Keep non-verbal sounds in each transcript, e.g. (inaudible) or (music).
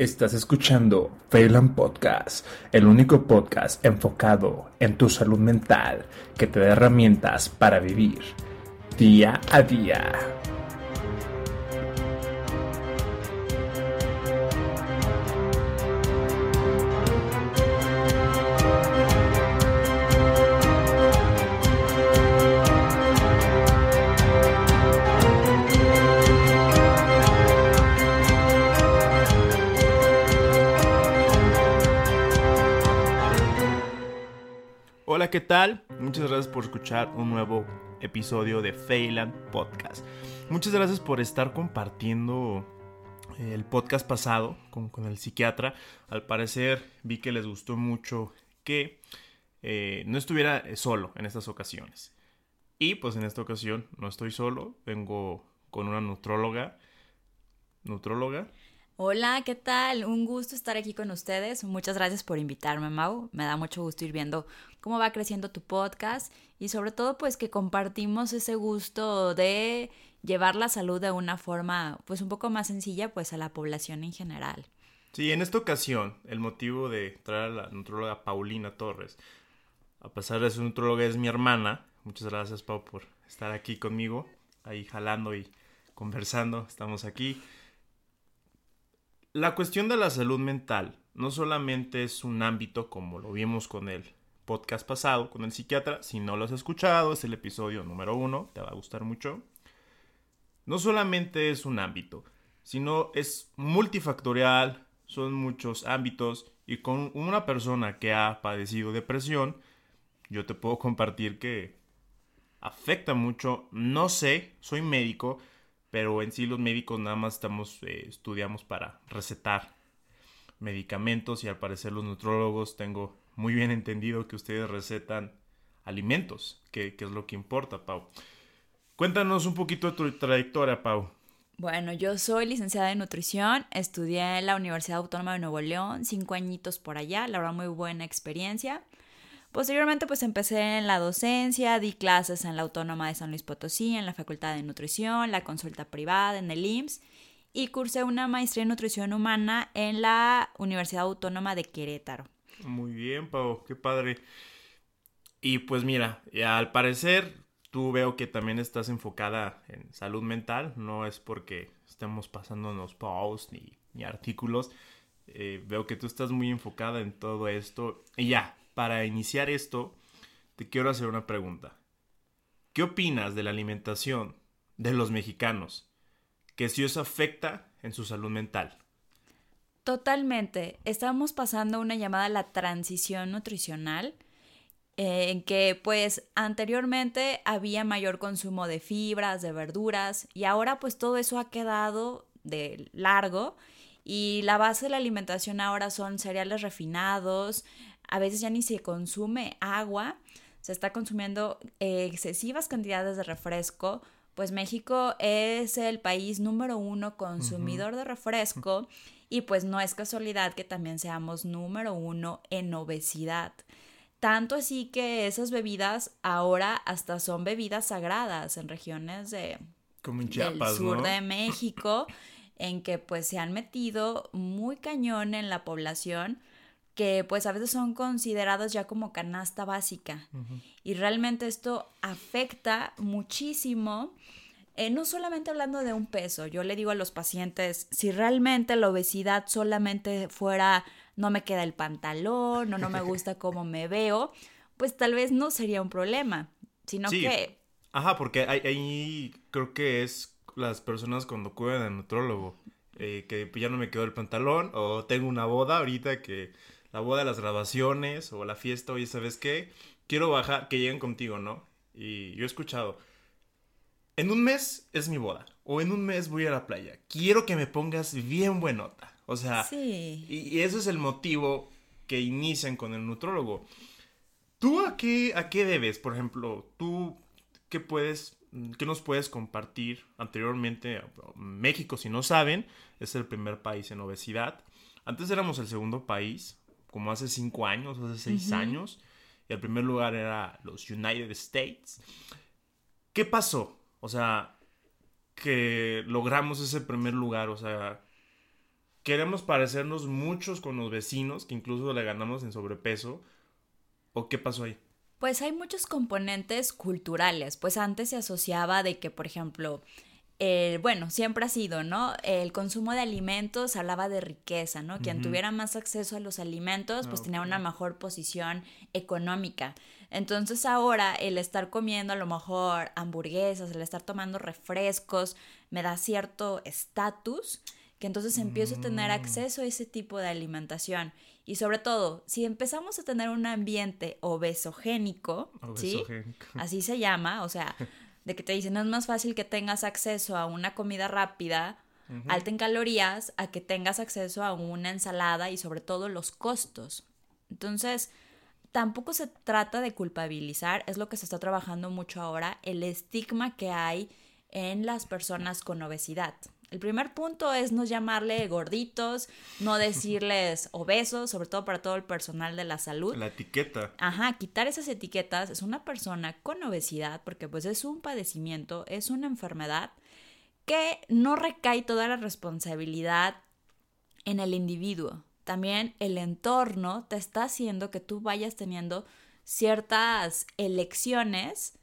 Estás escuchando Phelan Podcast, el único podcast enfocado en tu salud mental que te da herramientas para vivir día a día. ¿Qué tal? Muchas gracias por escuchar un nuevo episodio de Phelan Podcast. Muchas gracias por estar compartiendo eh, el podcast pasado con, el psiquiatra. Al parecer vi que les gustó mucho que eh, no estuviera solo en estas ocasiones. Y pues en esta ocasión no estoy solo, vengo con una nutróloga. ¿Nutróloga? Hola, ¿qué tal? Un gusto estar aquí con ustedes. Muchas gracias por invitarme, Mau. Me da mucho gusto ir viendo cómo va creciendo tu podcast y sobre todo pues que compartimos ese gusto de llevar la salud de una forma pues un poco más sencilla pues a la población en general. Sí, en esta ocasión el motivo de traer a la nutróloga Paulina Torres, a pesar de ser nutróloga es mi hermana. Muchas gracias Pau por estar aquí conmigo, ahí jalando y conversando. Estamos aquí. La cuestión de la salud mental no solamente es un ámbito como lo vimos con el podcast pasado, con el psiquiatra. Si no lo has escuchado, es el episodio número uno, te va a gustar mucho. No solamente es un ámbito, sino es multifactorial, son muchos ámbitos y con una persona que ha padecido depresión, yo te puedo compartir que afecta mucho. No sé, soy médico, pero en sí los médicos nada más estamos, eh, estudiamos para recetar medicamentos y al parecer los nutrólogos tengo muy bien entendido que ustedes recetan alimentos, que, que es lo que importa, Pau. Cuéntanos un poquito de tu trayectoria, Pau. Bueno, yo soy licenciada en nutrición, estudié en la Universidad Autónoma de Nuevo León, cinco añitos por allá, la verdad muy buena experiencia. Posteriormente pues empecé en la docencia, di clases en la Autónoma de San Luis Potosí, en la Facultad de Nutrición, la consulta privada, en el IMSS y cursé una maestría en nutrición humana en la Universidad Autónoma de Querétaro. Muy bien, Pau, qué padre. Y pues mira, al parecer tú veo que también estás enfocada en salud mental, no es porque estemos pasándonos posts ni, ni artículos, eh, veo que tú estás muy enfocada en todo esto. Y ya, para iniciar esto, te quiero hacer una pregunta. ¿Qué opinas de la alimentación de los mexicanos? Que si eso afecta en su salud mental. Totalmente. Estamos pasando una llamada la transición nutricional eh, en que pues anteriormente había mayor consumo de fibras, de verduras y ahora pues todo eso ha quedado de largo y la base de la alimentación ahora son cereales refinados, a veces ya ni se consume agua, se está consumiendo eh, excesivas cantidades de refresco, pues México es el país número uno consumidor de refresco y pues no es casualidad que también seamos número uno en obesidad. Tanto así que esas bebidas ahora hasta son bebidas sagradas en regiones de, Como en del sur ¿no? de México, en que pues se han metido muy cañón en la población que pues a veces son considerados ya como canasta básica. Y realmente esto afecta muchísimo, eh, no solamente hablando de un peso, yo le digo a los pacientes, si realmente la obesidad solamente fuera no me queda el pantalón o no me (laughs) gusta cómo me veo, pues tal vez no sería un problema, sino Sí. que Ajá, porque ahí, ahí creo que es las personas cuando cuidan al nutrólogo. eh, que pues, ya no me quedó el pantalón o tengo una boda ahorita que la boda de las grabaciones o la fiesta, oye, ¿sabes qué? Quiero bajar, que lleguen contigo, ¿no? Y yo he escuchado, en un mes es mi boda o en un mes voy a la playa. Quiero que me pongas bien buenota. O sea, sí. y, y ese es el motivo que inician con el nutrólogo. ¿Tú a qué, a qué debes? Por ejemplo, tú, ¿qué puedes, qué nos puedes compartir anteriormente? México, si no saben, es el primer país en obesidad. Antes éramos el segundo país, como hace cinco años, hace seis años. Y el primer lugar era los United States. ¿Qué pasó? O sea, que logramos ese primer lugar. O sea, queremos parecernos muchos con los vecinos, que incluso le ganamos en sobrepeso. ¿O qué pasó ahí? Pues hay muchos componentes culturales, pues antes se asociaba de que, por ejemplo, eh, bueno, siempre ha sido, ¿no? El consumo de alimentos hablaba de riqueza, ¿no? Quien tuviera más acceso a los alimentos, pues tenía una mejor posición económica. Entonces ahora el estar comiendo a lo mejor hamburguesas, el estar tomando refrescos, me da cierto estatus que entonces empiezo a tener mm. acceso a ese tipo de alimentación. Y sobre todo, si empezamos a tener un ambiente obesogénico, obesogénico. ¿sí? Así se llama, o sea, (laughs) de que te dicen, no es más fácil que tengas acceso a una comida rápida, alta en calorías, a que tengas acceso a una ensalada y sobre todo los costos. Entonces, tampoco se trata de culpabilizar, es lo que se está trabajando mucho ahora, el estigma que hay en las personas con obesidad. El primer punto es no llamarle gorditos, no (laughs) decirles obesos, sobre todo para todo el personal de la salud. La etiqueta. Ajá, quitar esas etiquetas. Es una persona con obesidad, porque pues es un padecimiento, es una enfermedad que no recae toda la responsabilidad en el individuo. También el entorno te está haciendo que tú vayas teniendo ciertas elecciones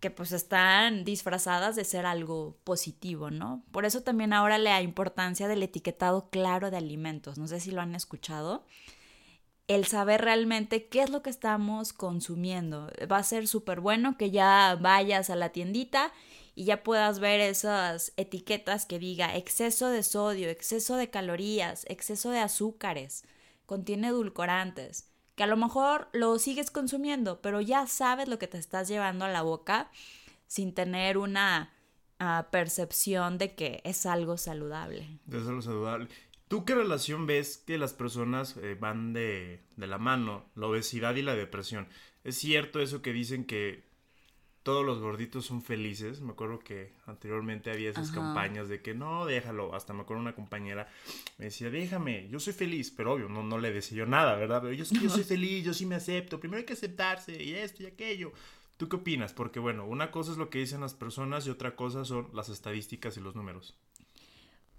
que pues están disfrazadas de ser algo positivo, ¿no? Por eso también ahora la importancia del etiquetado claro de alimentos, no sé si lo han escuchado, el saber realmente qué es lo que estamos consumiendo. Va a ser súper bueno que ya vayas a la tiendita y ya puedas ver esas etiquetas que diga exceso de sodio, exceso de calorías, exceso de azúcares, contiene edulcorantes que a lo mejor lo sigues consumiendo, pero ya sabes lo que te estás llevando a la boca sin tener una ah, percepción de que es algo saludable. De algo saludable. ¿Tú qué relación ves que las personas eh, van de, de la mano, la obesidad y la depresión? ¿Es cierto eso que dicen que todos los gorditos son felices. Me acuerdo que anteriormente había esas campañas de que no, déjalo. Hasta me acuerdo una compañera me decía, déjame, yo soy feliz. Pero obvio, no, no le decía yo nada, ¿verdad? Pero yo, yo soy feliz, yo sí me acepto. Primero hay que aceptarse y esto y aquello. ¿Tú qué opinas? Porque bueno, una cosa es lo que dicen las personas y otra cosa son las estadísticas y los números.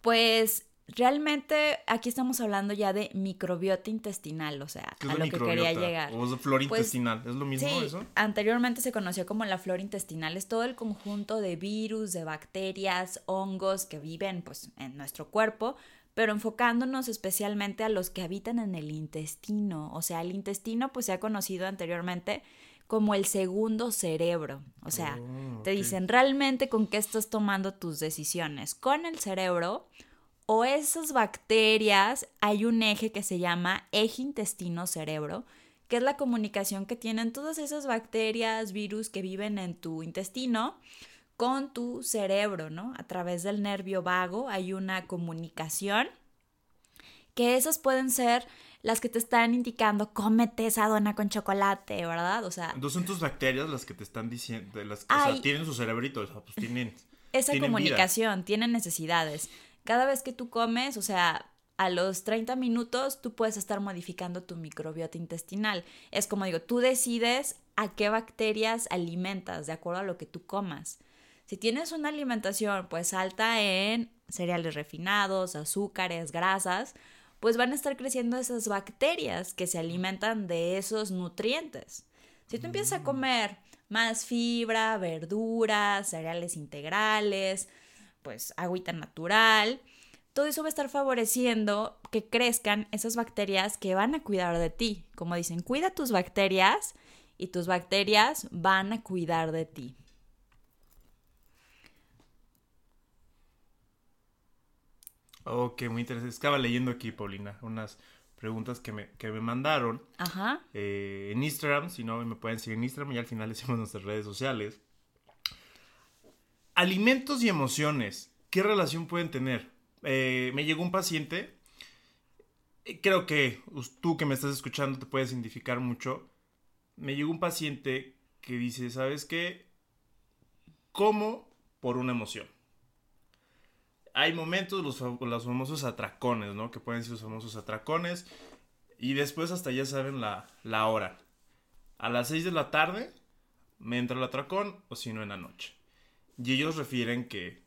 Pues realmente aquí estamos hablando ya de microbiota intestinal, o sea, a lo que quería llegar. O flora pues, intestinal, ¿es lo mismo sí, eso? Anteriormente se conocía como la flora intestinal, es todo el conjunto de virus, de bacterias, hongos que viven pues en nuestro cuerpo, pero enfocándonos especialmente a los que habitan en el intestino, o sea, el intestino pues se ha conocido anteriormente como el segundo cerebro. O sea, oh, te dicen realmente con qué estás tomando tus decisiones. Con el cerebro o esas bacterias, hay un eje que se llama eje intestino-cerebro, que es la comunicación que tienen todas esas bacterias, virus que viven en tu intestino con tu cerebro, ¿no? A través del nervio vago hay una comunicación que esas pueden ser las que te están indicando cómete esa dona con chocolate, ¿verdad? O sea, entonces son tus bacterias las que te están diciendo, las que o sea, tienen su cerebrito, o sea, pues tienen esa comunicación, tienen necesidades cada vez que tú comes, o sea, a los 30 minutos tú puedes estar modificando tu microbiota intestinal. Es como digo, tú decides a qué bacterias alimentas de acuerdo a lo que tú comas. Si tienes una alimentación pues alta en cereales refinados, azúcares, grasas, pues van a estar creciendo esas bacterias que se alimentan de esos nutrientes. Si tú empiezas a mm. comer más fibra, verduras, cereales integrales, pues agüita natural. Todo eso va a estar favoreciendo que crezcan esas bacterias que van a cuidar de ti. Como dicen, cuida tus bacterias y tus bacterias van a cuidar de ti. Ok, muy interesante. Estaba leyendo aquí, Paulina, unas preguntas que me, que me mandaron Ajá. Eh, en Instagram. Si no, me pueden seguir en Instagram y al final decimos nuestras redes sociales. Alimentos y emociones, ¿qué relación pueden tener? Eh, me llegó un paciente, eh, creo que tú que me estás escuchando te puedes identificar mucho. Me llegó un paciente que dice, ¿sabes qué? Como por una emoción. Hay momentos, los, los famosos atracones, ¿no? Que pueden ser los famosos atracones. Y después hasta ya saben la, la hora. A las 6 de la tarde me entra el atracón o si no en la noche. Y ellos refieren que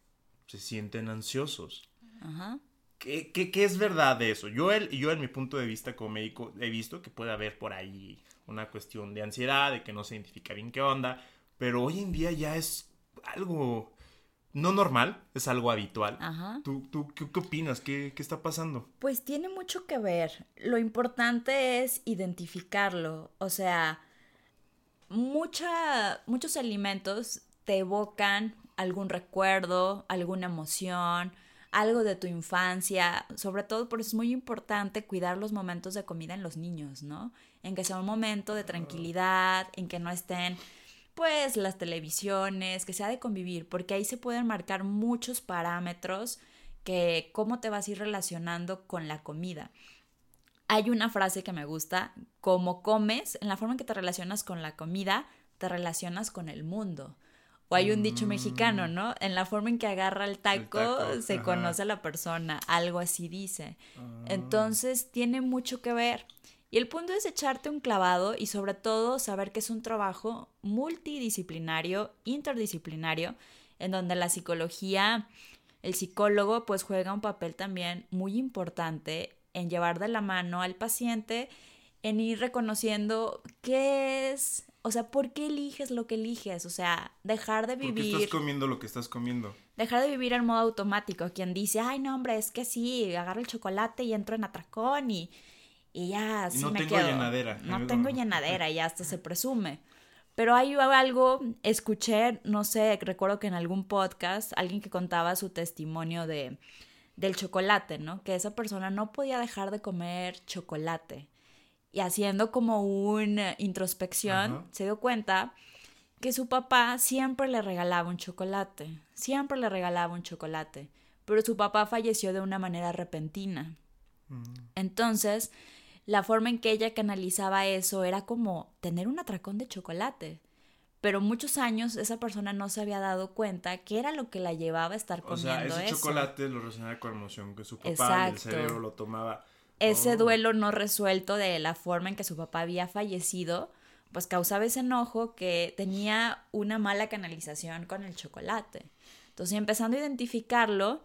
se sienten ansiosos. Ajá. ¿qué, qué, qué es verdad de eso? Yo, el, yo, en mi punto de vista como médico, he visto que puede haber por ahí una cuestión de ansiedad, de que no se identifica bien qué onda, pero hoy en día ya es algo no normal, es algo habitual. Ajá. ¿Tú, tú qué, qué opinas? ¿Qué, ¿Qué está pasando? Pues tiene mucho que ver. Lo importante es identificarlo. O sea, mucha, muchos alimentos te evocan algún recuerdo, alguna emoción, algo de tu infancia. Sobre todo por eso es muy importante cuidar los momentos de comida en los niños, ¿no? En que sea un momento de tranquilidad, en que no estén pues las televisiones, que sea de convivir, porque ahí se pueden marcar muchos parámetros que cómo te vas a ir relacionando con la comida. Hay una frase que me gusta, como comes, en la forma en que te relacionas con la comida, te relacionas con el mundo. O hay un dicho mexicano. ¿no? En la forma en que agarra el taco, taco, se ajá. conoce a la persona, algo así dice. Ah. Entonces tiene mucho que ver. Y el punto es echarte un clavado y sobre todo saber que es un trabajo multidisciplinario, interdisciplinario, en donde la psicología, el psicólogo pues juega un papel también muy importante en llevar de la mano al paciente, en ir reconociendo qué es, o sea, por qué eliges lo que eliges, o sea, dejar de ¿Por qué vivir estás comiendo lo que estás comiendo? dejar de vivir en modo automático. Quien dice, ay, no, hombre, es que sí, agarro el chocolate y entro en atracón y, y ya, Y sí no me tengo quedo. llenadera. No Amigo. tengo llenadera y hasta se (laughs) presume. Pero hay algo, escuché, no sé, recuerdo que en algún podcast alguien que contaba su testimonio de del chocolate, ¿no? Que esa persona no podía dejar de comer chocolate. Y haciendo como una introspección, Ajá. se dio cuenta que su papá siempre le regalaba un chocolate, siempre le regalaba un chocolate, pero su papá falleció de una manera repentina. Mm. Entonces, la forma en que ella canalizaba eso era como tener un atracón de chocolate. Pero muchos años esa persona no se había dado cuenta que era lo que la llevaba a estar O comiendo sea, ese eso. chocolate lo relacionaba con emoción que su papá y el cerebro lo tomaba. Ese Oh. duelo no resuelto de la forma en que su papá había fallecido, pues causaba ese enojo que tenía una mala canalización con el chocolate. Entonces, empezando a identificarlo,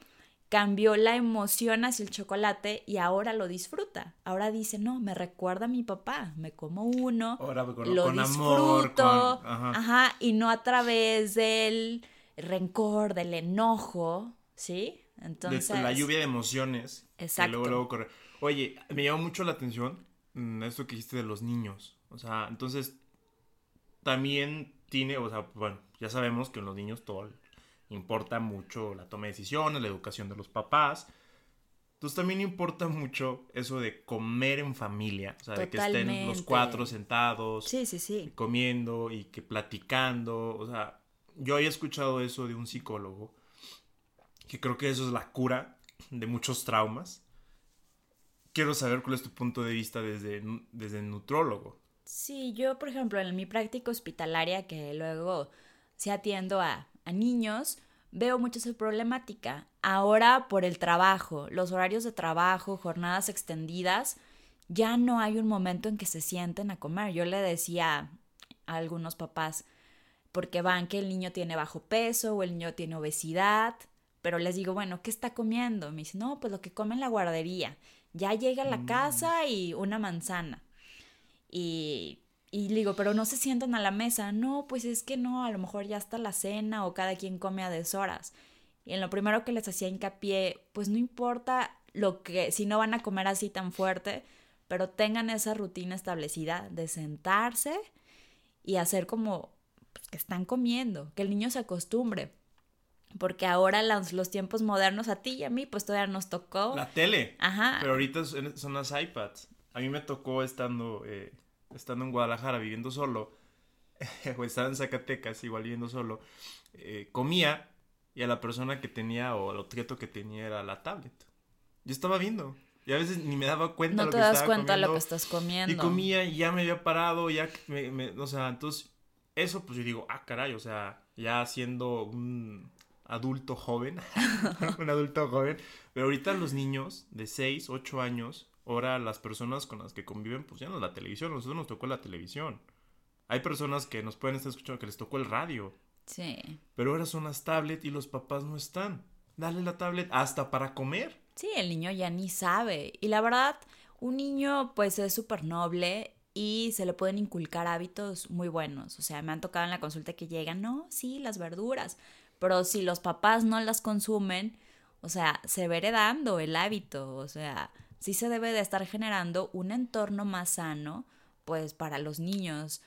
cambió la emoción hacia el chocolate y ahora lo disfruta. Ahora dice, no, me recuerda a mi papá, me como uno, Ahora con, lo con disfruto, amor, con... Ajá. ajá, y no a través del rencor, del enojo, ¿sí? De Entonces, la lluvia de emociones. que Exacto. luego, luego corre. Oye, me llamó mucho la atención mm, esto que dijiste de los niños. O sea, entonces también tiene, o sea, bueno, ya sabemos que en los niños todo importa mucho la toma de decisiones, la educación de los papás. Entonces también importa mucho eso de comer en familia, o sea, de que estén los cuatro sentados, Sí, sí, sí. comiendo y que platicando, o sea, yo había escuchado eso de un psicólogo, que creo que eso es la cura de muchos traumas. Quiero saber cuál es tu punto de vista desde, desde el nutrólogo. Sí, yo, por ejemplo, en mi práctica hospitalaria, que luego sí atiendo a, a niños, veo mucho esa problemática. Ahora, por el trabajo, los horarios de trabajo, jornadas extendidas, ya no hay un momento en que se sienten a comer. Yo le decía a algunos papás, porque van que el niño tiene bajo peso o el niño tiene obesidad, pero les digo, bueno, ¿qué está comiendo? Me dice, no, pues lo que come en la guardería. Ya llega a la casa y una manzana. Y, y le digo, pero no se sientan a la mesa. No, pues es que no, a lo mejor ya está la cena o cada quien come a deshoras. Y en lo primero que les hacía hincapié, pues no importa lo que, si no van a comer así tan fuerte, pero tengan esa rutina establecida de sentarse y hacer como pues, que están comiendo, que el niño se acostumbre. Porque ahora los, los tiempos modernos a ti y a mí, pues todavía nos tocó. La tele. Ajá. Pero ahorita son las iPads. A mí me tocó estando, eh, estando en Guadalajara viviendo solo, (laughs) o estaba en Zacatecas igual viviendo solo, eh, comía y a la persona que tenía o el objeto que tenía era la tablet. Yo estaba viendo y a veces ni me daba cuenta no lo te que das estaba cuenta de lo que comiendo. estás comiendo. Y comía y ya me había parado, ya, me, me- o sea, entonces, eso pues yo digo, ah, caray, o sea, ya siendo un adulto joven, (laughs) un adulto joven, pero ahorita los niños de 6, 8 años, ahora las personas con las que conviven, pues ya no la televisión, a nosotros nos tocó la televisión. Hay personas que nos pueden estar escuchando que les tocó el radio, Sí. pero ahora son las tablets y los papás no están. Dale la tablet hasta para comer. Sí, el niño ya ni sabe. Y la verdad, un niño pues es súper noble y se le pueden inculcar hábitos muy buenos. O sea, me han tocado en la consulta que llegan, no, sí, las verduras, pero si los papás no las consumen, o sea, se ve heredando el hábito, o sea, sí se debe de estar generando un entorno más sano, pues para los niños,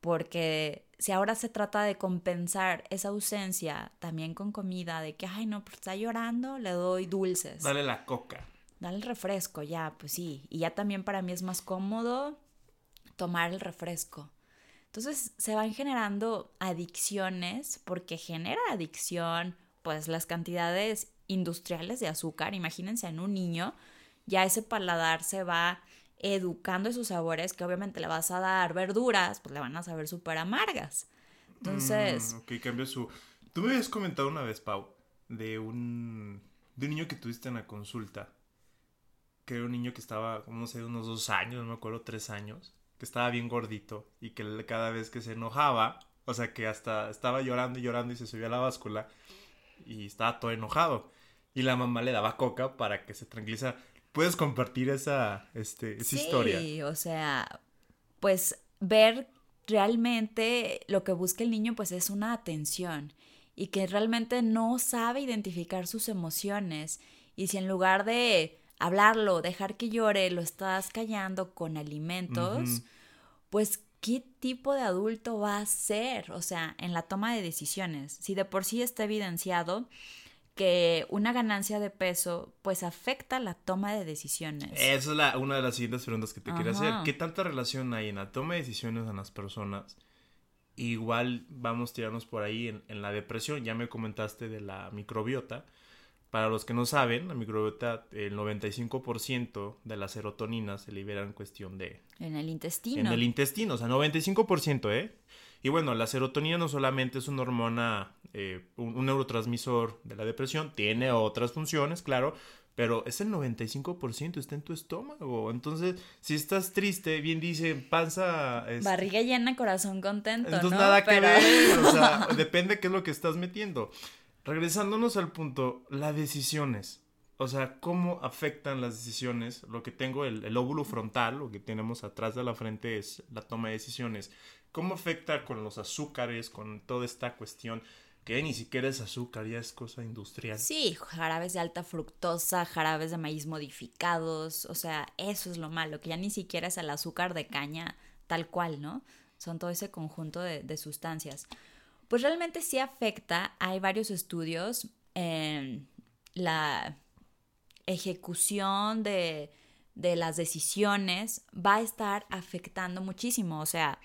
porque si ahora se trata de compensar esa ausencia también con comida, de que, ay, no, pues está llorando, le doy dulces. Dale la coca. Dale el refresco, ya, pues sí. Y ya también para mí es más cómodo tomar el refresco. Entonces se van generando adicciones porque genera adicción, pues las cantidades industriales de azúcar. Imagínense en un niño, ya ese paladar se va educando esos sabores que obviamente le vas a dar verduras, pues le van a saber súper amargas. Entonces... Mm, ok, su... Tú me habías comentado una vez, Pau, de un, de un niño que tuviste en la consulta. Que era un niño que estaba, no sé, unos dos años, no me acuerdo, tres años que estaba bien gordito y que cada vez que se enojaba, o sea que hasta estaba llorando y llorando y se subía a la báscula y estaba todo enojado. Y la mamá le daba coca para que se tranquiliza. ¿Puedes compartir esa, este, esa historia? Sí, o sea, pues ver realmente lo que busca el niño pues es una atención y que realmente no sabe identificar sus emociones y si en lugar de hablarlo, dejar que llore, lo estás callando con alimentos, pues ¿qué tipo de adulto va a ser? O sea, en la toma de decisiones. Si de por sí está evidenciado que una ganancia de peso pues afecta la toma de decisiones. Esa es la, una de las siguientes preguntas que te quiero hacer. ¿Qué tanta relación hay en la toma de decisiones en las personas? Igual vamos a tirarnos por ahí en, en la depresión. Ya me comentaste de la microbiota para los que no saben, la microbiota, el 95% de la serotonina se libera en cuestión de... En el intestino. En el intestino, o sea, 95%, ¿eh? Y bueno, la serotonina no solamente es una hormona, eh, un, neurotransmisor de la depresión, tiene otras funciones, claro, pero es el 95% está en tu estómago. Entonces, si estás triste, bien dice, panza... Barriga llena, corazón contento. Entonces nada que ver, o sea, (laughs) depende qué es lo que estás metiendo regresándonos al punto, las decisiones. O sea, cómo afectan las decisiones. Lo que tengo, el, óvulo frontal, lo que tenemos atrás de la frente es la toma de decisiones. ¿Cómo afecta con los azúcares, con toda esta cuestión? que ni siquiera es azúcar, ya es cosa industrial. Sí, jarabes de alta fructosa, jarabes de maíz modificados, o sea, eso es lo malo, que ya ni siquiera es el azúcar de caña tal cual, ¿no? Son todo ese conjunto de sustancias. Pues realmente sí afecta. Hay varios estudios en la ejecución de, de las decisiones va a estar afectando muchísimo. O sea,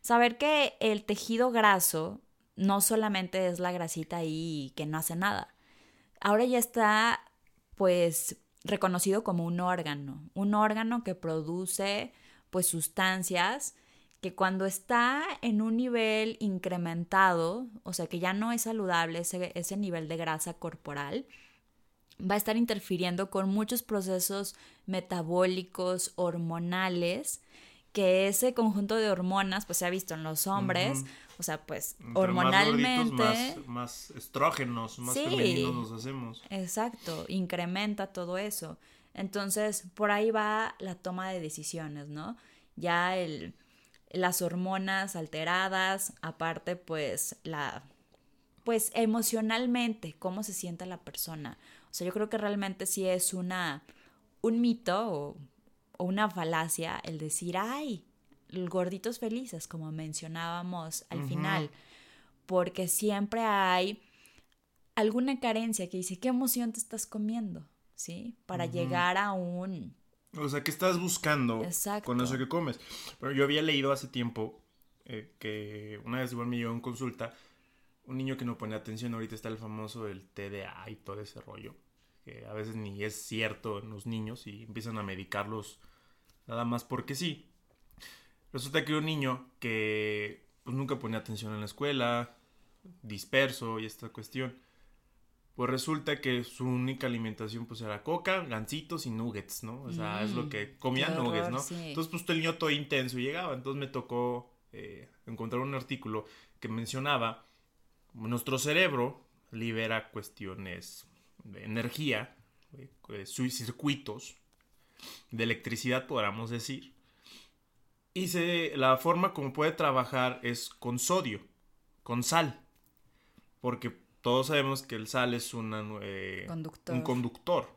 saber que el tejido graso no solamente es la grasita ahí que no hace nada. Ahora ya está, pues, reconocido como un órgano, un órgano que produce, pues, sustancias que cuando está en un nivel incrementado, o sea que ya no es saludable ese, ese nivel de grasa corporal, va a estar interfiriendo con muchos procesos metabólicos, hormonales, que ese conjunto de hormonas, pues se ha visto en los hombres, o sea, pues hormonalmente... Más, estrógenos, más femeninos nos hacemos. Exacto, incrementa todo eso. Entonces, por ahí va la toma de decisiones, ¿no? Ya el las hormonas alteradas, aparte pues la pues emocionalmente cómo se siente la persona. O sea, yo creo que realmente sí es una un mito o, una falacia el decir, "Ay, gorditos felices", como mencionábamos al final, porque siempre hay alguna carencia que dice, "¿Qué emoción te estás comiendo?", ¿sí? Para llegar a un o sea, ¿qué estás buscando con eso que comes? Pero yo había leído hace tiempo eh, que una vez igual me llegó en consulta un niño que no pone atención. Ahorita está el famoso del TDA y todo ese rollo. Que a veces ni es cierto en los niños y empiezan a medicarlos nada más porque sí. Resulta que un niño que pues, nunca pone atención en la escuela, disperso y esta cuestión pues resulta que su única alimentación pues era coca, gancitos y nuggets, ¿no? O sea, es lo mm, que comía nuggets, ¿no? Entonces pues el niño todo intenso llegaba, entonces me tocó eh, encontrar un artículo que mencionaba nuestro cerebro libera cuestiones de energía eh, circuitos de electricidad, podríamos decir. Y se, la forma como puede trabajar es con sodio, con sal. Porque todos sabemos que el sal es una, eh, un conductor.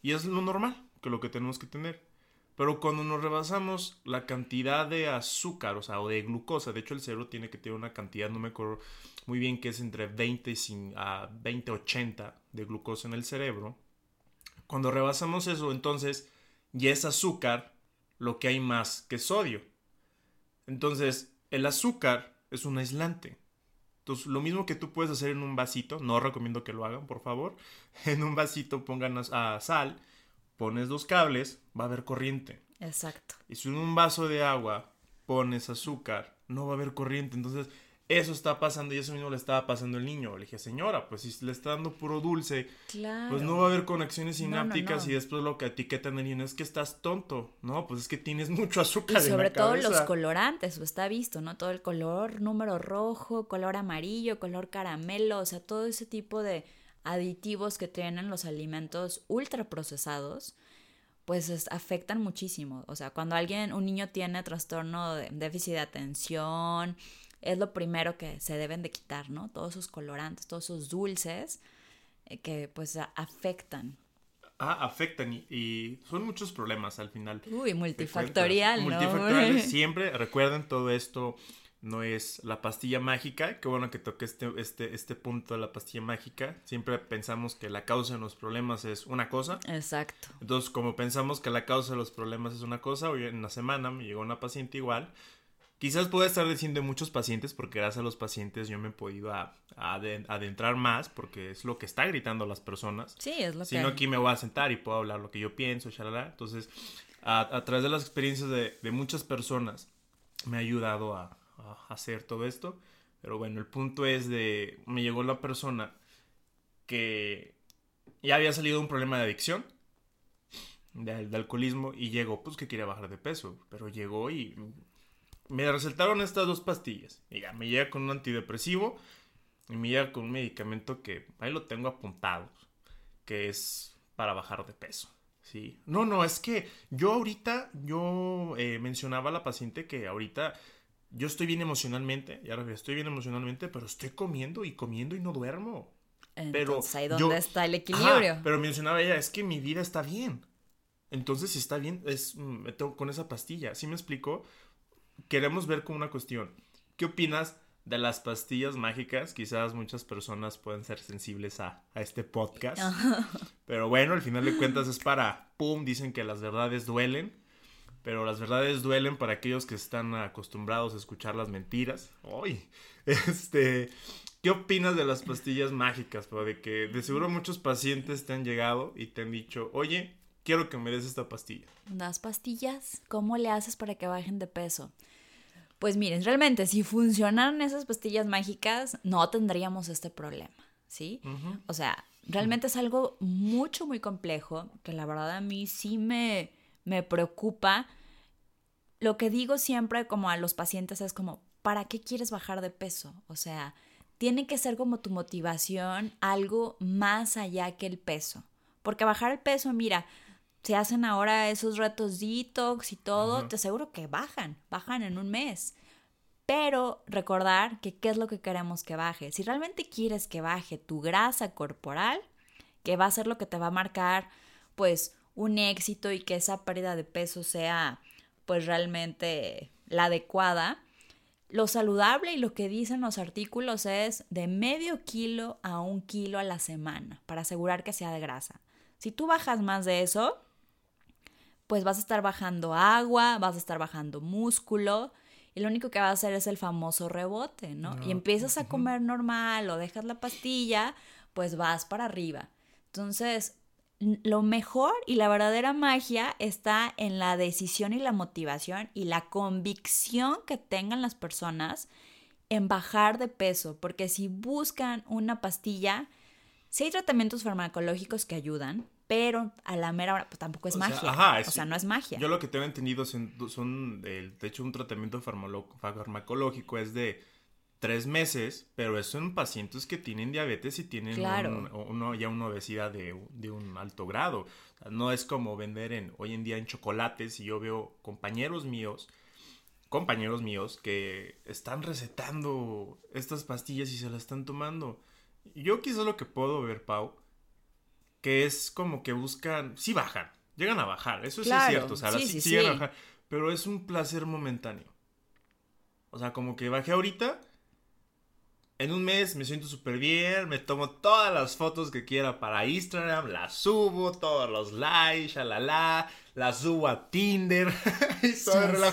Y es lo normal, que lo que tenemos que tener. Pero cuando nos rebasamos la cantidad de azúcar, o sea, o de glucosa, de hecho el cerebro tiene que tener una cantidad, no me acuerdo muy bien, que es entre 20 a 20, 80 de glucosa en el cerebro. Cuando rebasamos eso, entonces ya es azúcar lo que hay más que sodio. Entonces, el azúcar es un aislante. Entonces, lo mismo que tú puedes hacer en un vasito, no recomiendo que lo hagan, por favor. (laughs) En un vasito pongan a sal, pones dos cables, va a haber corriente. Exacto. Y si en un vaso de agua pones azúcar, no va a haber corriente. Entonces, eso está pasando y eso mismo le estaba pasando al niño. Le dije, señora, pues si le está dando puro dulce, pues no va a haber conexiones sinápticas y después lo que etiquetan niño es que estás tonto. No, pues es que tienes mucho azúcar. Y sobre todo los colorantes, o está visto, ¿no? Todo el color, número rojo, color amarillo, color caramelo, o sea, todo ese tipo de aditivos que tienen los alimentos ultraprocesados pues afectan muchísimo. O sea, cuando alguien, un niño tiene trastorno de déficit de atención, es lo primero que se deben de quitar, ¿no? Todos esos colorantes, todos esos dulces eh, que pues afectan. Ah, afectan y, son muchos problemas al final. Uy, multifactorial, ¿no? Multifactorial, (laughs) siempre recuerden todo esto no es la pastilla mágica. Qué bueno que toque este, este, este punto de la pastilla mágica. Siempre pensamos que la causa de los problemas es una cosa. Exacto. Entonces, como pensamos que la causa de los problemas es una cosa, hoy en una semana me llegó una paciente igual Quizás pueda estar diciendo muchos pacientes, porque gracias a los pacientes yo me he podido adentrar más, porque es lo que está gritando las personas. Sí, es lo que... Si no, aquí me voy a sentar y puedo hablar lo que yo pienso, shalala. Entonces, a, través de las experiencias de, muchas personas, me ha ayudado a, hacer todo esto. Pero bueno, el punto es de, me llegó la persona que ya había salido un problema de adicción, de, de alcoholismo, y llegó, pues que quería bajar de peso, pero llegó y me recetaron estas dos pastillas. Y ya, me llega con un antidepresivo y me llega con un medicamento que ahí lo tengo apuntado, que es para bajar de peso. Sí. No, no, es que yo ahorita, yo eh, mencionaba a la paciente que ahorita yo estoy bien emocionalmente, ya estoy bien emocionalmente, pero estoy comiendo y comiendo y no duermo. Entonces, pero ahí dónde está el equilibrio. pero mencionaba ella, es que mi vida está bien. Entonces, si está bien, es, mm, me tengo con esa pastilla. ¿Sí me explicó? Queremos ver como una cuestión. ¿Qué opinas de las pastillas mágicas? Quizás muchas personas pueden ser sensibles a, este podcast. (laughs) Pero bueno, al final de cuentas es para, ¡pum! Dicen que las verdades duelen. Pero las verdades duelen para aquellos que están acostumbrados a escuchar las mentiras. ¡Uy! (laughs) Este, ¿qué opinas de las pastillas mágicas? de que de seguro muchos pacientes te han llegado y te han dicho, oye, quiero que me des esta pastilla. ¿Das pastillas? ¿Cómo le haces para que bajen de peso? Pues miren, realmente si funcionaran esas pastillas mágicas, no tendríamos este problema, ¿sí? O sea, realmente es algo mucho, muy complejo, que la verdad a mí sí me, me preocupa. Lo que digo siempre como a los pacientes es como, ¿para qué quieres bajar de peso? O sea, tiene que ser como tu motivación algo más allá que el peso. Porque bajar el peso, mira, se hacen ahora esos retos detox y todo, te aseguro que bajan, bajan en un mes. Pero recordar que qué es lo que queremos que baje. Si realmente quieres que baje tu grasa corporal, que va a ser lo que te va a marcar pues un éxito y que esa pérdida de peso sea pues realmente la adecuada, lo saludable y lo que dicen los artículos es de medio kilo a un kilo a la semana para asegurar que sea de grasa. Si tú bajas más de eso, pues vas a estar bajando agua, vas a estar bajando músculo y lo único que va a hacer es el famoso rebote, ¿no? y empiezas a comer normal o dejas la pastilla, pues vas para arriba. Entonces, lo mejor y la verdadera magia está en la decisión y la motivación y la convicción que tengan las personas en bajar de peso, porque si buscan una pastilla, si hay tratamientos farmacológicos que ayudan, pero a la mera hora pues, tampoco es magia. o sea, no es magia. Yo lo que tengo entendido son, son de hecho, un tratamiento farmacológico es de tres meses, pero eso en pacientes que tienen diabetes y tienen claro. ya una obesidad de, un alto grado. no es como vender en, hoy en día en chocolates y yo veo compañeros míos, compañeros míos que están recetando estas pastillas y se las están tomando. Yo quizás lo que puedo ver, Pau, que es como que buscan, sí bajan, llegan a bajar, eso sí es cierto, o sea, sí, sí, llegan a bajar, pero es un placer momentáneo. O sea, como que bajé ahorita en un mes me siento súper bien, me tomo todas las fotos que quiera para Instagram, las subo, todos los likes, shalala, las subo a Tinder (laughs) y todo el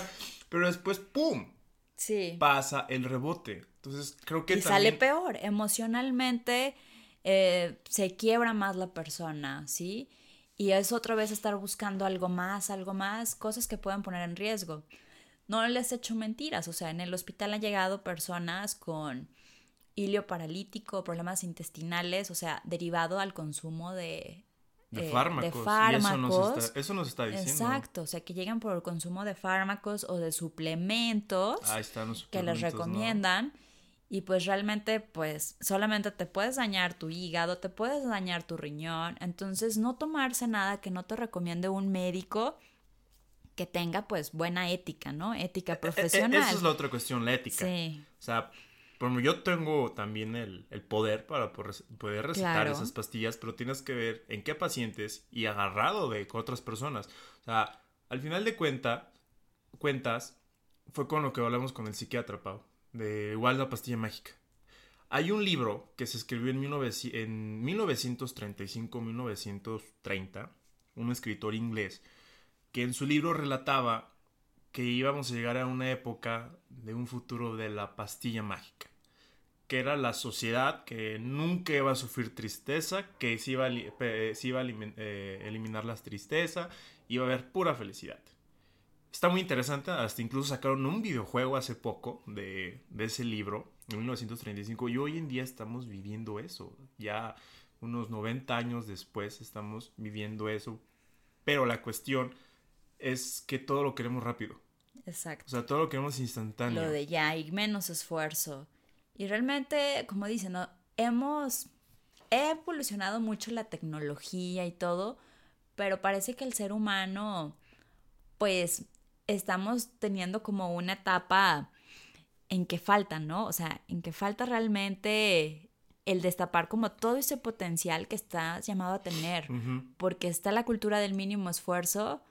Pero después, ¡pum! Sí. Pasa el rebote. Entonces, creo que y sale peor. Emocionalmente eh, se quiebra más la persona, ¿sí? Y es otra vez estar buscando algo más, algo más, cosas que puedan poner en riesgo. No les he hecho mentiras, o sea, en el hospital han llegado personas con hilio paralítico, problemas intestinales, o sea, derivado al consumo de, de, fármacos. De fármacos. Eso, nos está, diciendo. Exacto, o sea, que llegan por el consumo de fármacos o de suplementos que les recomiendan. Y pues realmente, pues solamente te puedes dañar tu hígado, te puedes dañar tu riñón. Entonces, no tomarse nada que no te recomiende un médico que tenga pues buena ética, ¿no? Ética profesional. E, e, esa es la otra cuestión, la ética. Sí. O sea, como yo tengo también el, poder para poder recetar esas pastillas, pero tienes que ver en qué pacientes y agarrado de otras personas. O sea, al final de cuenta, cuentas, fue con lo que hablamos con el psiquiatra, Pau, de igual la pastilla mágica. Hay un libro que se escribió en, en 1935-1930, un escritor inglés, que en su libro relataba que íbamos a llegar a una época de un futuro de la pastilla mágica, que era la sociedad que nunca iba a sufrir tristeza, que se iba a, eh, eliminar la tristeza, iba a haber pura felicidad. Está muy interesante, hasta incluso sacaron un videojuego hace poco de, de ese libro, en 1935, y hoy en día estamos viviendo eso, ya unos 90 años después estamos viviendo eso, pero la cuestión es que todo lo queremos rápido. Exacto. O sea, todo lo queremos instantáneo. Lo de ya y menos esfuerzo. Y realmente, como dicen, ¿no? hemos he evolucionado mucho la tecnología y todo, pero parece que el ser humano, pues, estamos teniendo como una etapa en que falta, ¿no? O sea, en que falta realmente el destapar como todo ese potencial que estás llamado a tener, porque está la cultura del mínimo esfuerzo,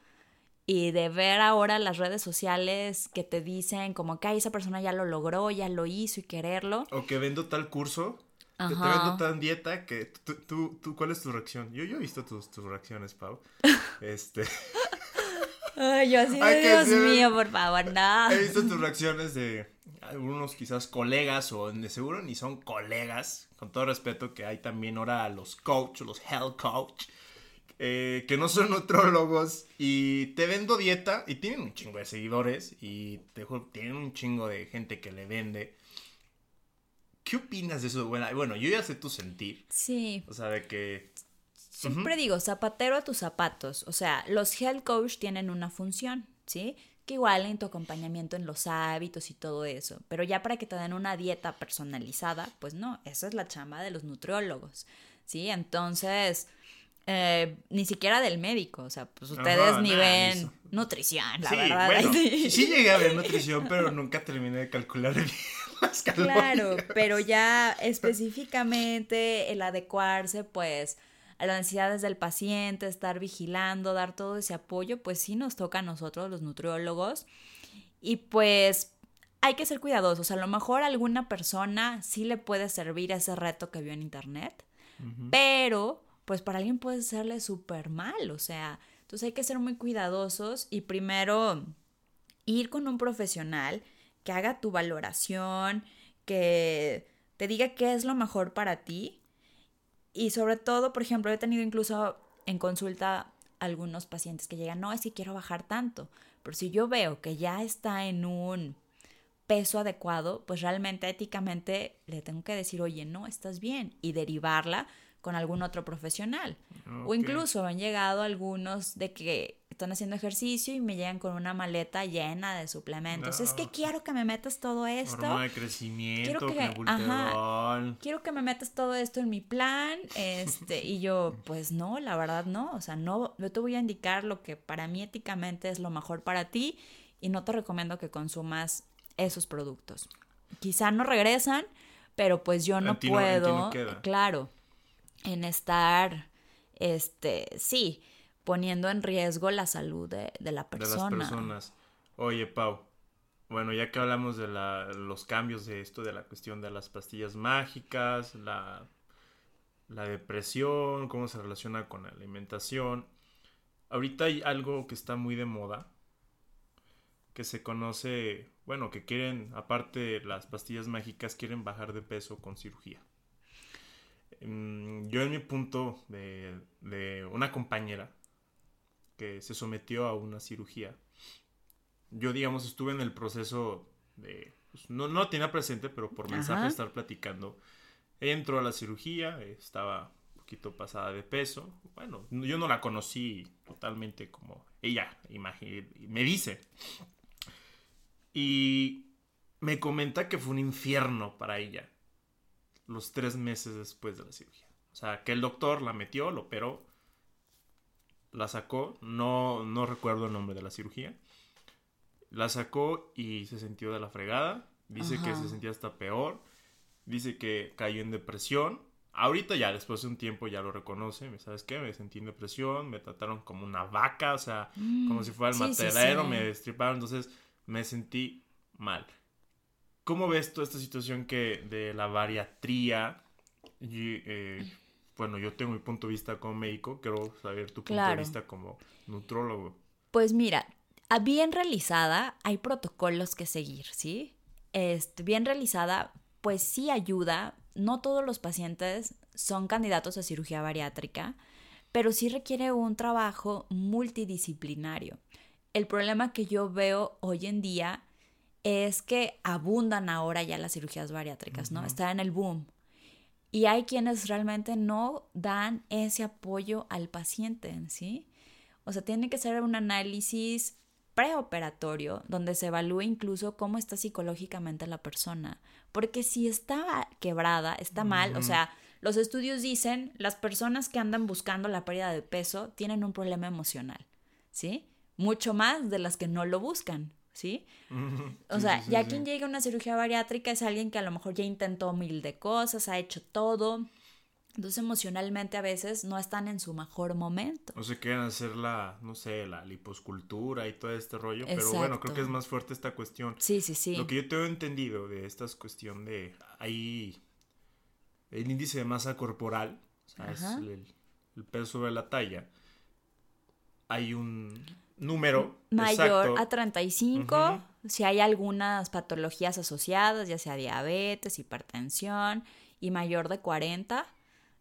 y de ver ahora las redes sociales que te dicen como que esa persona ya lo logró, ya lo hizo y quererlo. O que vendo tal curso, que te vendo tan dieta que tú, tú, ¿cuál es tu reacción? Yo, yo he visto tus, tus reacciones, Pau. (laughs) Este... Ay, yo así, Dios mío, por favor, no. He visto tus reacciones de algunos quizás colegas o de seguro ni son colegas, con todo respeto que hay también ahora los coach, los health coach, eh, que no son nutrólogos y te vendo dieta y tienen un chingo de seguidores y te tienen un chingo de gente que le vende. ¿Qué opinas de eso? Bueno, yo ya sé tu sentir. Sí. O sea, de que... Siempre digo, zapatero a tus zapatos. O sea, los health coach tienen una función, ¿sí? Que igual en tu acompañamiento en los hábitos y todo eso. Pero ya para que te den una dieta personalizada, pues no, esa es la chamba de los nutriólogos, ¿sí? Entonces, eh, ni siquiera del médico, o sea, pues ustedes ni ven nutrición, la verdad. Bueno, (laughs) sí. llegué a ver nutrición, pero nunca terminé de calcular bien (laughs) las calorías. Claro, pero ya específicamente el adecuarse, pues, a las necesidades del paciente, estar vigilando, dar todo ese apoyo, pues sí nos toca a nosotros, los nutriólogos. Y pues hay que ser cuidadosos. A lo mejor a alguna persona sí le puede servir ese reto que vio en internet, pero pues para alguien puede serle súper mal, o sea, entonces hay que ser muy cuidadosos y primero ir con un profesional que haga tu valoración, que te diga qué es lo mejor para ti y sobre todo, por ejemplo, he tenido incluso en consulta algunos pacientes que llegan, no, es que quiero bajar tanto, pero si yo veo que ya está en un peso adecuado, pues realmente éticamente le tengo que decir, oye, no, estás bien y derivarla con algún otro profesional. O incluso han llegado algunos de que están haciendo ejercicio y me llegan con una maleta llena de suplementos. Es que quiero que me metas todo esto. Hormona de crecimiento, Quiero que- quiero que me metas todo esto en mi plan, este, y yo, pues no, la verdad no, o sea, no, yo te voy a indicar lo que para mí éticamente es lo mejor para ti y no te recomiendo que consumas esos productos. Quizá no regresan, pero pues yo no puedo, claro, en estar, este, sí, poniendo en riesgo la salud de, de la de las persona. personas. Oye, Pau, bueno, ya que hablamos de la- los cambios de esto, de la cuestión de las pastillas mágicas, la, la depresión, cómo se relaciona con la alimentación, ahorita hay algo que está muy de moda, que se conoce, bueno, que quieren, aparte de las pastillas mágicas, quieren bajar de peso con cirugía. Mm, Yo en mi punto de, de una compañera que se sometió a una cirugía, yo digamos estuve en el proceso de, pues, no, no tenía presente, pero por mensaje Ajá. estar platicando. Entró a la cirugía, estaba un poquito pasada de peso. Bueno, yo no la conocí totalmente como ella me dice. Y me comenta que fue un infierno para ella los tres meses después de la cirugía. O sea, que el doctor la metió, lo operó, la sacó, no, no recuerdo el nombre de la cirugía. La sacó y se sintió de la fregada. Dice que se sentía hasta peor. Dice que cayó en depresión. Ahorita ya, después de un tiempo, ya lo reconoce. ¿me ¿Sabes qué? Me sentí en depresión. Me trataron como una vaca. O sea, como si fuera el Mm, sí, sí, matadero. sí. Me destriparon. Entonces, me sentí mal. ¿Cómo ves toda esta situación que de la bariatría? Y, eh, bueno, yo tengo mi punto de vista como médico. Quiero saber tu punto de vista como nutrólogo. Pues mira, bien realizada hay protocolos que seguir, ¿sí? Este, bien realizada, pues sí ayuda. No todos los pacientes son candidatos a cirugía bariátrica, pero sí requiere un trabajo multidisciplinario. El problema que yo veo hoy en día es que abundan ahora ya las cirugías bariátricas, ¿no? Está en el boom. Y hay quienes realmente no dan ese apoyo al paciente en sí. O sea, tiene que ser un análisis preoperatorio donde se evalúe incluso cómo está psicológicamente la persona. Porque si está quebrada, está mal, o sea, los estudios dicen las personas que andan buscando la pérdida de peso tienen un problema emocional, ¿sí? Mucho más de las que no lo buscan, ¿sí? O Sí, sea, sí, ya sí. quien llega a una cirugía bariátrica es alguien que a lo mejor ya intentó mil de cosas, ha hecho todo. Entonces emocionalmente a veces no están en su mejor momento. No se quieren hacer la, no sé, la liposcultura y todo este rollo, pero bueno, creo que es más fuerte esta cuestión. Sí, sí, sí. Lo que yo tengo entendido de esta cuestión de ahí el índice de masa corporal, o sea, es el, el peso sobre la talla, hay un número Mayor exacto. a 35, Ujú. si hay algunas patologías asociadas, ya sea diabetes, hipertensión, y mayor de 40,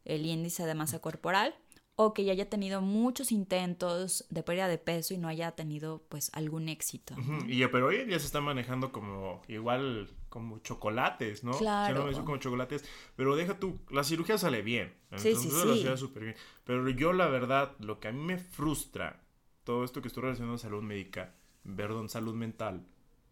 el índice de masa corporal, o que ya haya tenido muchos intentos de pérdida de peso y no haya tenido pues algún éxito. Ujú, Y, pero hoy en día se está manejando como igual como chocolates, ¿no? Claro. Se como chocolates, pero deja tú, la cirugía sale bien. Sí, sí, la sí. cirugía súper bien. Pero yo la verdad, lo que a mí me frustra, todo esto que estoy relacionando a salud médica, perdón, salud mental,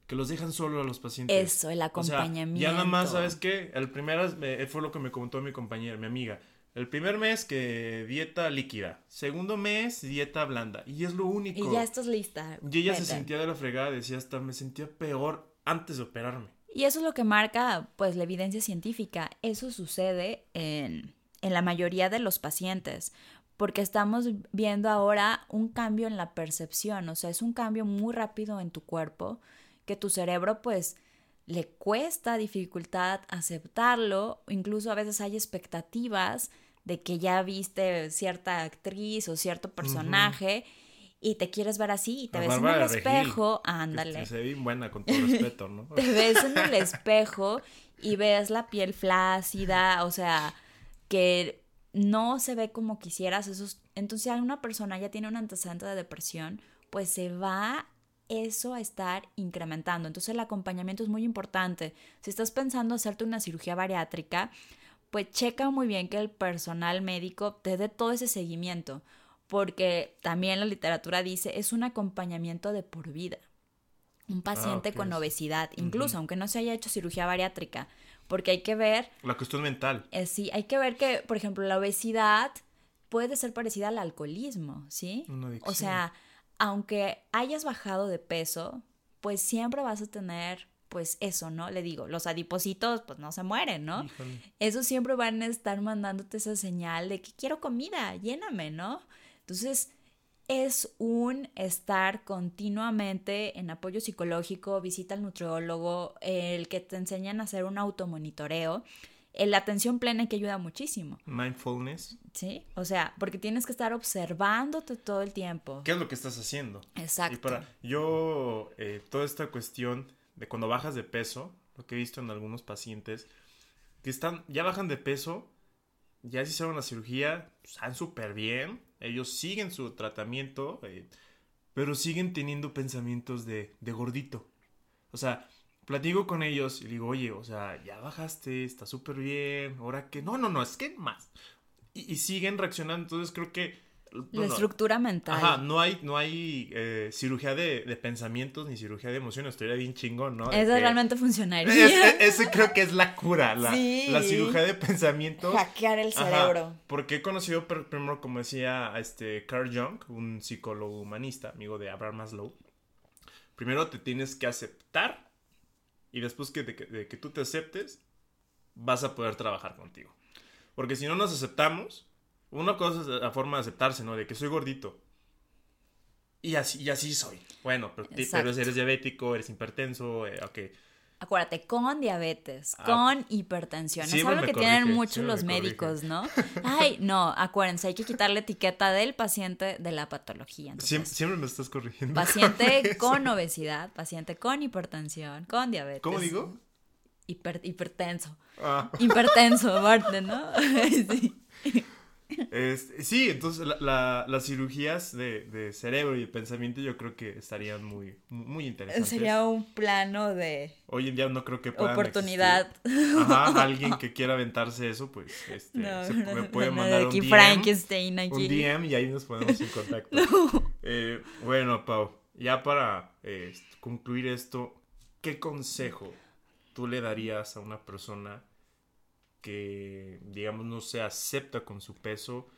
que los dejan solo a los pacientes. Eso, el O sea, acompañamiento. ya nada más, ¿sabes qué? El primer, fue lo que me comentó mi compañera, mi amiga. El primer mes que dieta líquida. Segundo mes, dieta blanda. Y es lo único. Y ya estás lista. Y ella se sentía de la fregada, decía hasta me sentía peor antes de operarme. Y eso es lo que marca pues la evidencia científica. Eso sucede en, en la mayoría de los pacientes, porque estamos viendo ahora un cambio en la percepción, o sea, es un cambio muy rápido en tu cuerpo que tu cerebro pues le cuesta dificultad aceptarlo, incluso a veces hay expectativas de que ya viste cierta actriz o cierto personaje y te quieres ver así y te ves en el espejo, ándale Que se ve bien buena, con todo respeto, ¿no? (laughs) te ves en el espejo y ves la piel flácida, o sea, que no se ve como quisieras. Esos... Entonces, si alguna persona ya tiene un antecedente de depresión, pues se va eso a estar incrementando. Entonces, el acompañamiento es muy importante. Si estás pensando hacerte una cirugía bariátrica, pues checa muy bien que el personal médico te dé todo ese seguimiento. porque también la literatura dice es un acompañamiento de por vida. Un paciente ok, con obesidad, incluso aunque no se haya hecho cirugía bariátrica, porque hay que ver, La cuestión mental. eh, sí, hay que ver que, por ejemplo, la obesidad puede ser parecida al alcoholismo, ¿sí? Una O sea, aunque hayas bajado de peso, pues siempre vas a tener, pues eso, ¿no? Le digo, los adipocitos, pues no se mueren, ¿no? Híjole. Esos siempre van a estar mandándote esa señal de que quiero comida, lléname, ¿no? Entonces, es un estar continuamente en apoyo psicológico, visita al nutriólogo, el que te enseñan a hacer un automonitoreo. La atención plena que ayuda muchísimo, Mindfulness. ¿sí? O sea, porque tienes que estar observándote todo el tiempo. ¿Qué es lo que estás haciendo? Exacto. Y para yo, eh, toda esta cuestión de cuando bajas de peso, lo que he visto en algunos pacientes, que están, ya bajan de peso, ya se hicieron la cirugía, están súper bien, ellos siguen su tratamiento, eh, pero siguen teniendo pensamientos de, de gordito. O sea, platico con ellos y digo, oye, o sea, ya bajaste, está súper bien, ahora que, no, no, no, es que más. Y, y siguen reaccionando, entonces creo que... La bueno, estructura mental. Ajá, no hay, no hay eh, cirugía de, de pensamientos ni cirugía de emociones. Estaría bien chingón, ¿no? De Eso que- realmente funcionaría. Es- ese creo que es la cura, la, Sí. la cirugía de pensamientos. Hackear el Ajá, cerebro. porque he conocido pr- primero, como decía este Carl Jung, un psicólogo humanista, amigo de Abraham Maslow. Primero te tienes que aceptar y después que, de, que- de que tú te aceptes, vas a poder trabajar contigo. Porque si no nos aceptamos, una cosa es la forma de aceptarse, ¿no? De que soy gordito. Y así, y así soy. Bueno, pero, pero eres diabético, eres hipertenso, eh, ok. Acuérdate, con diabetes, Ah. con hipertensión. Es algo que tienen corrige, mucho siempre los corrige. médicos, ¿no? (laughs) Ay, no, acuérdense, hay que quitar la etiqueta del paciente de la patología. Entonces, Siempre, siempre me estás corrigiendo. Paciente (laughs) con obesidad, paciente con hipertensión, con diabetes. ¿Cómo digo? Hiper- hipertenso. Ah. Hipertenso, aparte, ¿no? (laughs) sí. Este, sí, entonces la- la- las cirugías de, de cerebro y de pensamiento yo creo que estarían muy, muy interesantes. Sería un plano de Hoy en día no creo que puedan oportunidad. existir. Ajá, (laughs) alguien que quiera aventarse eso, pues este, No, se, me puede no, mandar un aquí DM, Frankenstein aquí. un DM y ahí nos ponemos en contacto. (laughs) Eh, bueno, Pau, ya para eh, concluir esto, ¿qué consejo tú le darías a una persona que, digamos, no se acepta con su peso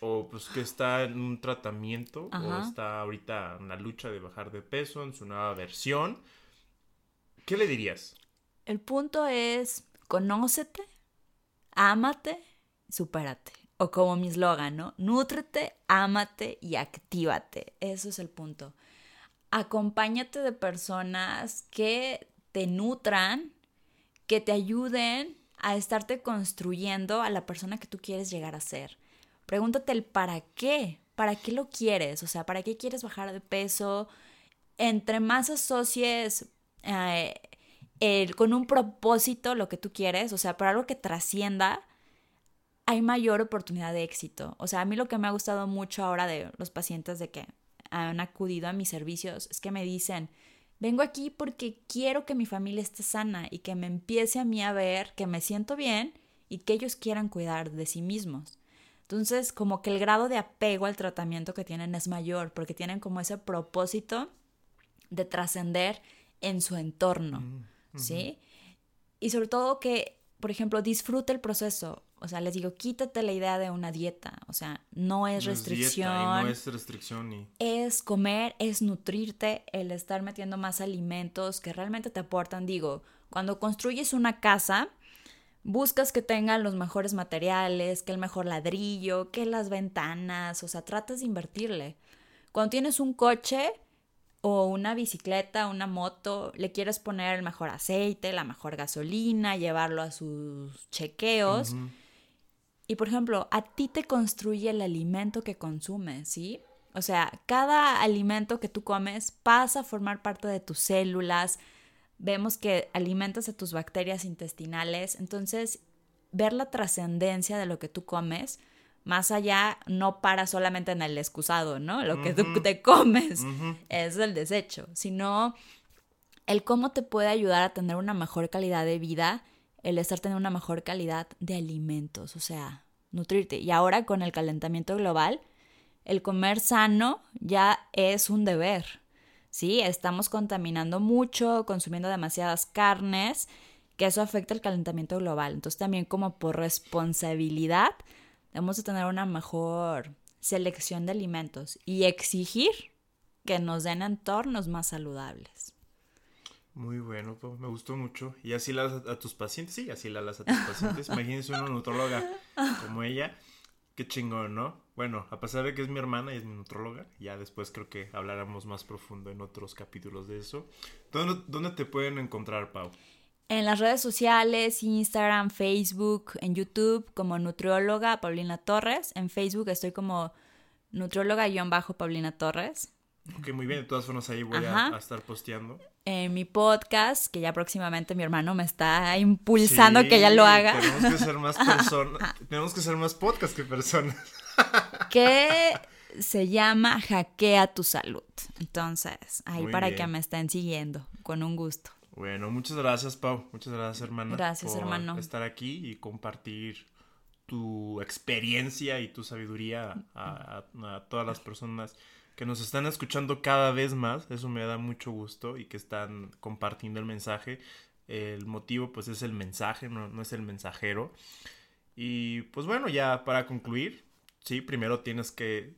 o pues que está en un tratamiento o está ahorita en la lucha de bajar de peso en su nueva versión? ¿Qué le dirías? El punto es, conócete, ámate, supérate. O como mi eslogan, ¿no? Nútrete, ámate y actívate. Eso es el punto. Acompáñate de personas que te nutran, que te ayuden a estarte construyendo a la persona que tú quieres llegar a ser. Pregúntate el para qué, para qué lo quieres, o sea, para qué quieres bajar de peso. Entre más asocies eh, el- con un propósito lo que tú quieres, o sea, para algo que trascienda, hay mayor oportunidad de éxito. O sea, a mí lo que me ha gustado mucho ahora de los pacientes de que han acudido a mis servicios es que me dicen, vengo aquí porque quiero que mi familia esté sana y que me empiece a mí a ver que me siento bien y que ellos quieran cuidar de sí mismos. Entonces, como que el grado de apego al tratamiento que tienen es mayor porque tienen como ese propósito de trascender en su entorno, ¿sí? Y sobre todo que, por ejemplo, disfrute el proceso. O sea, les digo, quítate la idea de una dieta. O sea, no es No es dieta restricción y no es restricción y... es comer, es nutrirte, el estar metiendo más alimentos que realmente te aportan. Digo, cuando construyes una casa, buscas que tengan los mejores materiales, que el mejor ladrillo, que las ventanas, o sea, tratas de invertirle. Cuando tienes un coche o una bicicleta, una moto, le quieres poner el mejor aceite, la mejor gasolina, llevarlo a sus chequeos. Y por ejemplo, a ti te construye el alimento que consumes, ¿sí? O sea, cada alimento que tú comes pasa a formar parte de tus células. Vemos que alimentas a tus bacterias intestinales. Entonces, ver la trascendencia de lo que tú comes, más allá, no para solamente en el excusado, ¿no? Lo que tú te comes es el desecho, sino el cómo te puede ayudar a tener una mejor calidad de vida, el estar teniendo una mejor calidad de alimentos, o sea, nutrirte. Y ahora con el calentamiento global, el comer sano ya es un deber. Sí, estamos contaminando mucho, consumiendo demasiadas carnes, que eso afecta el calentamiento global. Entonces también como por responsabilidad debemos de tener una mejor selección de alimentos y exigir que nos den entornos más saludables. Muy bueno, me gustó mucho. Y así las a tus pacientes, sí, así las a tus pacientes. (laughs) Imagínense una nutróloga como ella. Qué chingón, ¿no? Bueno, a pesar de que es mi hermana y es mi nutróloga, ya después creo que hablaremos más profundo en otros capítulos de eso. ¿Dónde, dónde te pueden encontrar, Pau? En las redes sociales, Instagram, Facebook, en YouTube como nutrióloga Paulina Torres. En Facebook estoy como nutrióloga-paulina Torres. Ok, muy bien. De todas formas, ahí voy a, estar posteando. En mi podcast, que ya próximamente mi hermano me está impulsando que ya lo haga. Tenemos que ser más (laughs) personas. tenemos que ser más podcast que personas. (laughs) que se llama Hackea tu salud. Entonces, ahí para que me estén siguiendo, con un gusto. Bueno, muchas gracias, Pau. Muchas gracias, hermana. Gracias, por hermano. Estar aquí y compartir tu experiencia y tu sabiduría a, todas las personas que nos están escuchando cada vez más. Eso me da mucho gusto y que están compartiendo el mensaje. El motivo, pues, es el mensaje, no, no es el mensajero. Y pues bueno, ya para concluir, sí, primero tienes que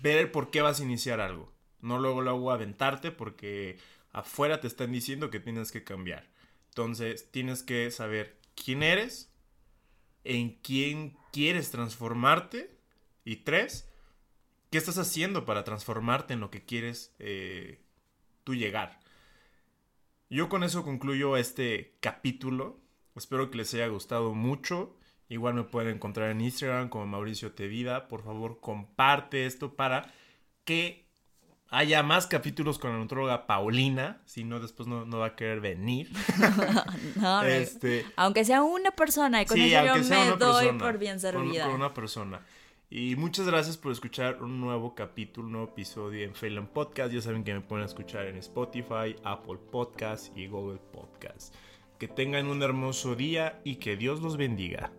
ver por qué vas a iniciar algo. No luego luego aventarte porque afuera te están diciendo que tienes que cambiar. Entonces tienes que saber quién eres, en quién quieres transformarte y tres, qué estás haciendo para transformarte en lo que quieres eh, tú llegar. Yo con eso concluyo este capítulo. Espero que les haya gustado mucho. Igual me pueden encontrar en Instagram como Mauricio Tevida. Por favor, comparte esto para que haya más capítulos con la nutróloga Paulina, si no después no, va a querer venir. (laughs) no, este, aunque sea una persona, y con eso yo me doy por bien servida. Con, una persona. Y muchas gracias por escuchar un nuevo capítulo, un nuevo episodio en Phelan Podcast. Ya saben que me pueden escuchar en Spotify, Apple Podcast y Google Podcast. Que tengan un hermoso día y que Dios los bendiga.